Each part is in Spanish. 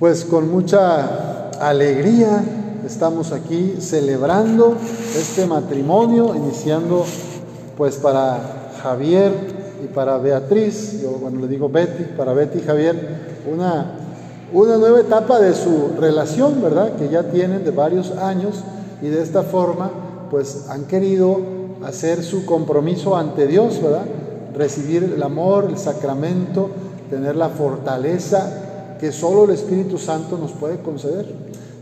Pues con mucha alegría estamos aquí celebrando este matrimonio, iniciando pues para Javier y para Beatriz, yo bueno le digo Betty, para Betty y Javier, una, una nueva etapa de su relación, ¿verdad? Que ya tienen de varios años y de esta forma pues han querido hacer su compromiso ante Dios, ¿verdad? Recibir el amor, el sacramento, tener la fortaleza que solo el Espíritu Santo nos puede conceder.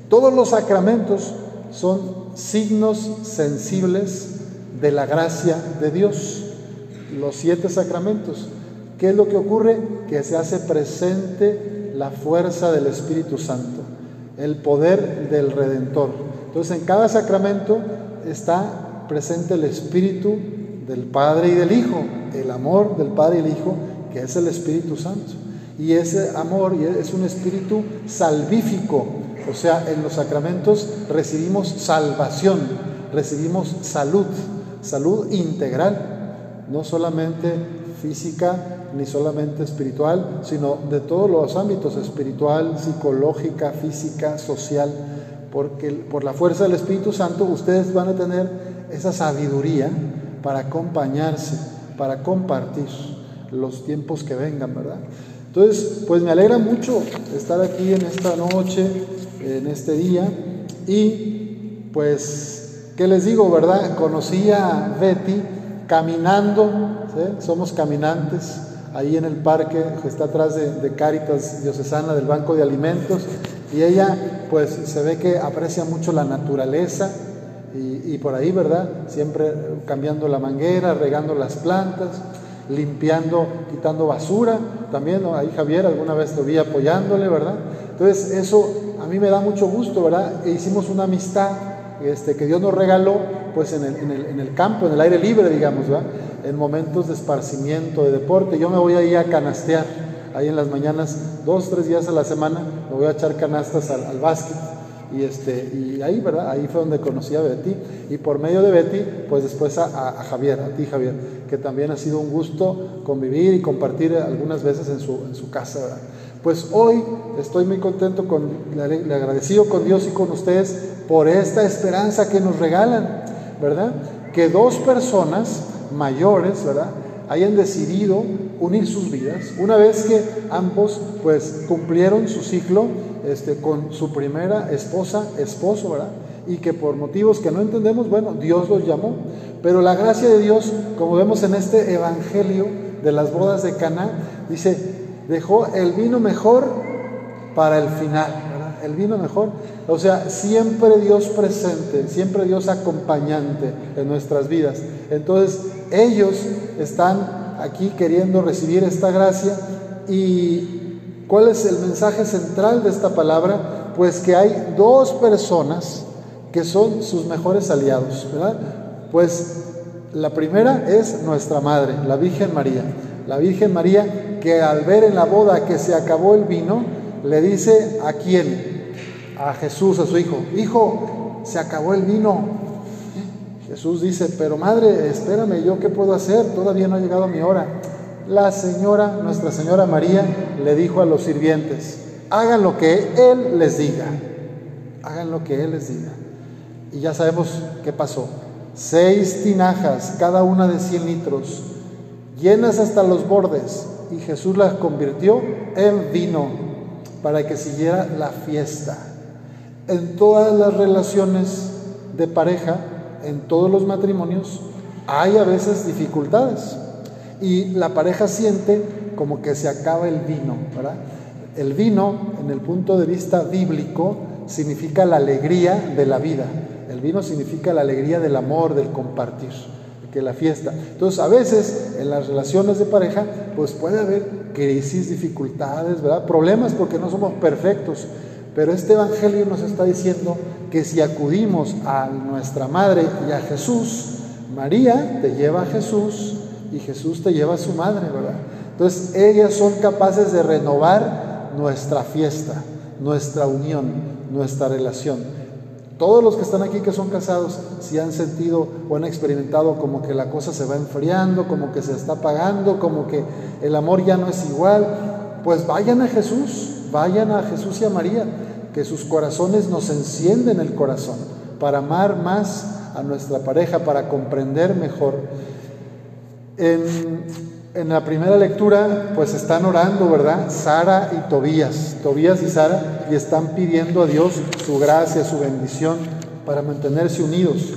Todos los sacramentos son signos sensibles de la gracia de Dios. Los siete sacramentos. ¿Qué es lo que ocurre? Que se hace presente la fuerza del Espíritu Santo, el poder del Redentor. Entonces en cada sacramento está presente el Espíritu del Padre y del Hijo, el amor del Padre y el Hijo, que es el Espíritu Santo. Y ese amor es un espíritu salvífico, o sea, en los sacramentos recibimos salvación, recibimos salud, salud integral, no solamente física ni solamente espiritual, sino de todos los ámbitos, espiritual, psicológica, física, social, porque por la fuerza del Espíritu Santo ustedes van a tener esa sabiduría para acompañarse, para compartir los tiempos que vengan, ¿verdad? Entonces, pues me alegra mucho estar aquí en esta noche, en este día, y pues, ¿qué les digo, verdad? Conocí a Betty caminando, somos caminantes, ahí en el parque que está atrás de, de Caritas Diocesana del Banco de Alimentos, y ella pues se ve que aprecia mucho la naturaleza, y, y por ahí, ¿verdad? Siempre cambiando la manguera, regando las plantas limpiando, quitando basura. También ahí Javier alguna vez lo vi apoyándole, ¿verdad? Entonces eso a mí me da mucho gusto, ¿verdad? E hicimos una amistad este, que Dios nos regaló pues en el, en, el, en el, campo, en el aire libre, digamos, ¿verdad? En momentos de esparcimiento, de deporte. Yo me voy ahí a canastear, ahí en las mañanas, dos, tres días a la semana, me voy a echar canastas al, al básquet. Y, este, y ahí, ¿verdad? Ahí fue donde conocí a Betty. Y por medio de Betty, pues después a, a Javier, a ti Javier, que también ha sido un gusto convivir y compartir algunas veces en su, en su casa. Pues hoy estoy muy contento, con, le, le agradecido con Dios y con ustedes por esta esperanza que nos regalan, ¿verdad? Que dos personas mayores, ¿verdad? Hayan decidido unir sus vidas, una vez que ambos pues cumplieron su ciclo este, con su primera esposa, esposo, ¿verdad? Y que por motivos que no entendemos, bueno, Dios los llamó. Pero la gracia de Dios, como vemos en este evangelio de las bodas de Caná, dice, dejó el vino mejor para el final, ¿verdad? El vino mejor. O sea, siempre Dios presente, siempre Dios acompañante en nuestras vidas. Entonces, ellos están aquí queriendo recibir esta gracia y ¿Cuál es el mensaje central de esta palabra? Pues que hay dos personas que son sus mejores aliados, ¿verdad? Pues la primera es nuestra madre, la Virgen María. La Virgen María que al ver en la boda que se acabó el vino, le dice a quién? A Jesús, a su hijo, hijo, se acabó el vino. Jesús dice, pero madre, espérame, ¿yo qué puedo hacer? Todavía no ha llegado mi hora la señora, Nuestra Señora María, le dijo a los sirvientes, hagan lo que Él les diga, hagan lo que Él les diga. Y ya sabemos qué pasó. Seis tinajas, cada una de 100 litros, llenas hasta los bordes, y Jesús las convirtió en vino para que siguiera la fiesta. En todas las relaciones de pareja, en todos los matrimonios, hay a veces dificultades y la pareja siente como que se acaba el vino, ¿verdad? El vino, en el punto de vista bíblico, significa la alegría de la vida. El vino significa la alegría del amor, del compartir, que la fiesta. Entonces, a veces en las relaciones de pareja, pues puede haber crisis, dificultades, ¿verdad? Problemas porque no somos perfectos. Pero este evangelio nos está diciendo que si acudimos a nuestra madre y a Jesús, María te lleva a Jesús, y Jesús te lleva a su madre, ¿verdad? Entonces ellas son capaces de renovar nuestra fiesta, nuestra unión, nuestra relación. Todos los que están aquí que son casados, si han sentido o han experimentado como que la cosa se va enfriando, como que se está apagando, como que el amor ya no es igual, pues vayan a Jesús, vayan a Jesús y a María, que sus corazones nos encienden el corazón para amar más a nuestra pareja, para comprender mejor. En, en la primera lectura, pues están orando, ¿verdad? Sara y Tobías, Tobías y Sara, y están pidiendo a Dios su gracia, su bendición para mantenerse unidos.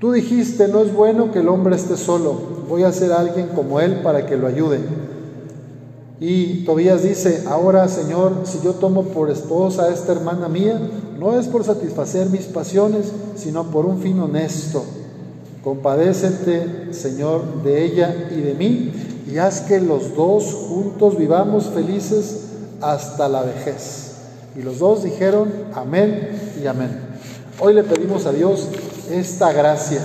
Tú dijiste, no es bueno que el hombre esté solo, voy a hacer a alguien como él para que lo ayude. Y Tobías dice, ahora Señor, si yo tomo por esposa a esta hermana mía, no es por satisfacer mis pasiones, sino por un fin honesto. Compadécete, Señor, de ella y de mí, y haz que los dos juntos vivamos felices hasta la vejez. Y los dos dijeron, amén y amén. Hoy le pedimos a Dios esta gracia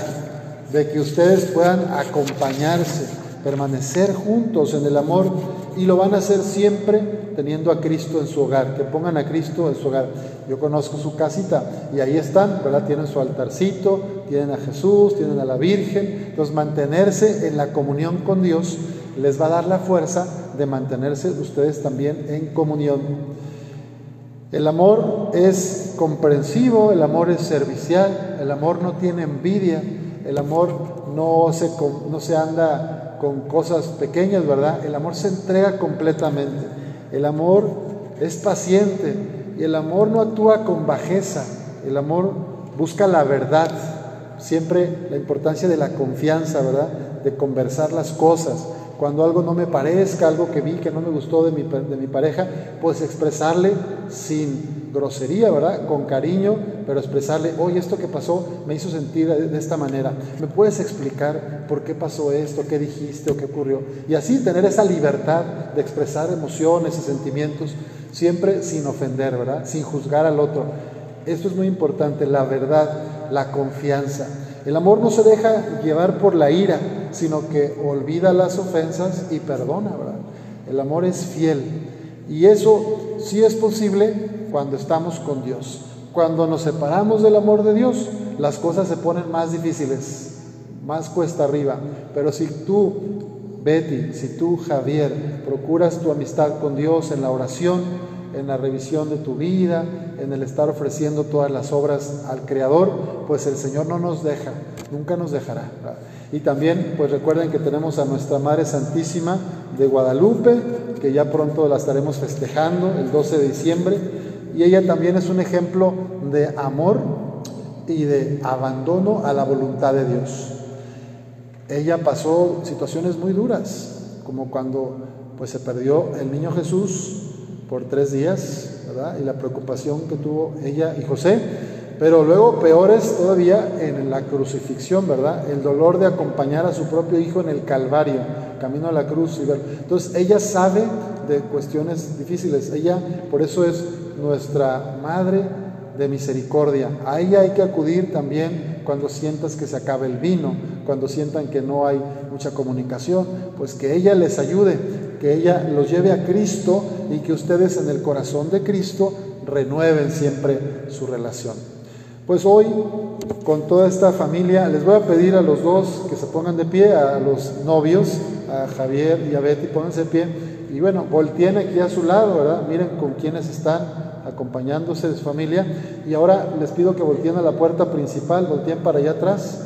de que ustedes puedan acompañarse, permanecer juntos en el amor y lo van a hacer siempre teniendo a Cristo en su hogar, que pongan a Cristo en su hogar. Yo conozco su casita y ahí están, ¿verdad? Tienen su altarcito, tienen a Jesús, tienen a la Virgen. Entonces mantenerse en la comunión con Dios les va a dar la fuerza de mantenerse ustedes también en comunión. El amor es comprensivo, el amor es servicial, el amor no tiene envidia, el amor no se, no se anda con cosas pequeñas, ¿verdad? El amor se entrega completamente. El amor es paciente y el amor no actúa con bajeza. El amor busca la verdad. Siempre la importancia de la confianza, ¿verdad? De conversar las cosas cuando algo no me parezca, algo que vi que no me gustó de mi, de mi pareja, pues expresarle sin grosería, ¿verdad? Con cariño, pero expresarle, oye, esto que pasó me hizo sentir de, esta manera. ¿Me puedes explicar por qué pasó esto, qué dijiste o qué ocurrió? Y así tener esa libertad de expresar emociones y sentimientos, siempre sin ofender, ¿verdad? Sin juzgar al otro. Esto es muy importante, la verdad, la confianza. El amor no se deja llevar por la ira, sino que olvida las ofensas y perdona, ¿verdad? El amor es fiel. Y eso sí es posible cuando estamos con Dios. Cuando nos separamos del amor de Dios, las cosas se ponen más difíciles, más cuesta arriba. Pero si tú, Betty, si tú, Javier, procuras tu amistad con Dios en la oración, en la revisión de tu vida, en el estar ofreciendo todas las obras al Creador, pues el Señor no nos deja, nunca nos dejará. Y también, pues recuerden que tenemos a nuestra Madre Santísima de Guadalupe, que ya pronto la estaremos festejando el 12 de diciembre, y ella también es un ejemplo de amor y de abandono a la voluntad de Dios. Ella pasó situaciones muy duras, como cuando pues se perdió el niño Jesús por tres días, ¿verdad? Y la preocupación que tuvo ella y José, pero luego peores todavía en la crucifixión, ¿verdad? El dolor de acompañar a su propio hijo en el Calvario, camino a la cruz. Entonces ella sabe de cuestiones difíciles, ella por eso es nuestra madre de misericordia. A ella hay que acudir también cuando sientas que se acaba el vino, cuando sientan que no hay mucha comunicación, pues que ella les ayude, que ella los lleve a Cristo y que ustedes en el corazón de Cristo renueven siempre su relación. Pues hoy, con toda esta familia, les voy a pedir a los dos que se pongan de pie, a los novios, a Javier y a Betty, pónganse de pie. Y bueno, volteen aquí a su lado, ¿verdad? Miren con quiénes están acompañándose de su familia. Y ahora les pido que volteen a la puerta principal, volteen para allá atrás.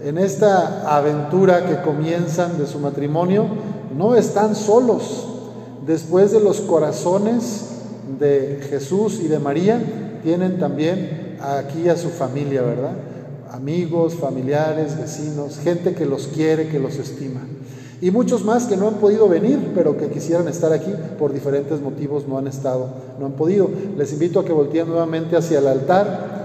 En esta aventura que comienzan de su matrimonio, no están solos. Después de los corazones de Jesús y de María, tienen también aquí a su familia, ¿verdad? Amigos, familiares, vecinos, gente que los quiere, que los estima. Y muchos más que no han podido venir, pero que quisieran estar aquí por diferentes motivos no han estado, no han podido. Les invito a que volteen nuevamente hacia el altar.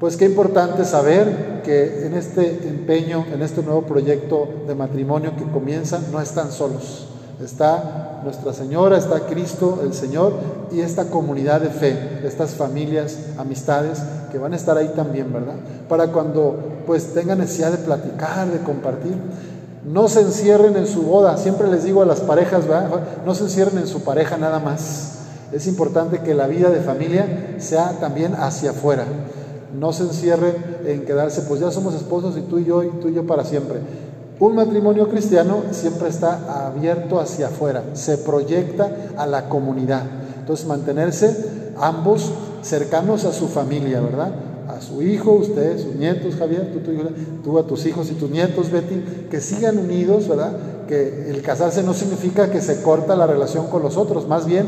Pues qué importante saber que en este empeño, en este nuevo proyecto de matrimonio que comienza, no están solos. Está Nuestra Señora, está Cristo, el Señor, y esta comunidad de fe, estas familias, amistades, que van a estar ahí también, ¿verdad? Para cuando pues tengan necesidad de platicar, de compartir. No se encierren en su boda. Siempre les digo a las parejas, no se encierren en su pareja nada más. Es importante que la vida de familia sea también hacia afuera. No se encierren en quedarse, pues ya somos esposos y tú y yo y tú y yo para siempre. Un matrimonio cristiano siempre está abierto hacia afuera, se proyecta a la comunidad. Entonces mantenerse ambos cercanos a su familia, ¿verdad? A su hijo, usted, sus nietos, Javier, tú, tú, a tus hijos y tus nietos, Betty, que sigan unidos, ¿verdad? Que el casarse no significa que se corta la relación con los otros, más bien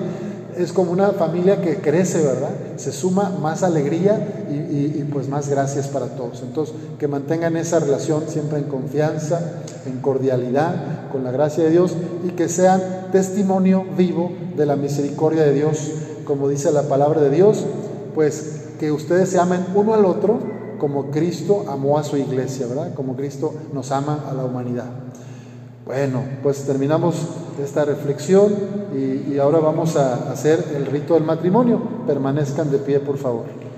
es como una familia que crece, ¿verdad? Se suma más alegría y, pues más gracias para todos. Entonces, que mantengan esa relación siempre en confianza, en cordialidad, con la gracia de Dios y que sean testimonio vivo de la misericordia de Dios, como dice la palabra de Dios, pues que ustedes se amen uno al otro como Cristo amó a su iglesia, ¿verdad? Como Cristo nos ama a la humanidad. Bueno, pues terminamos esta reflexión y, ahora vamos a hacer el rito del matrimonio. Permanezcan de pie, por favor.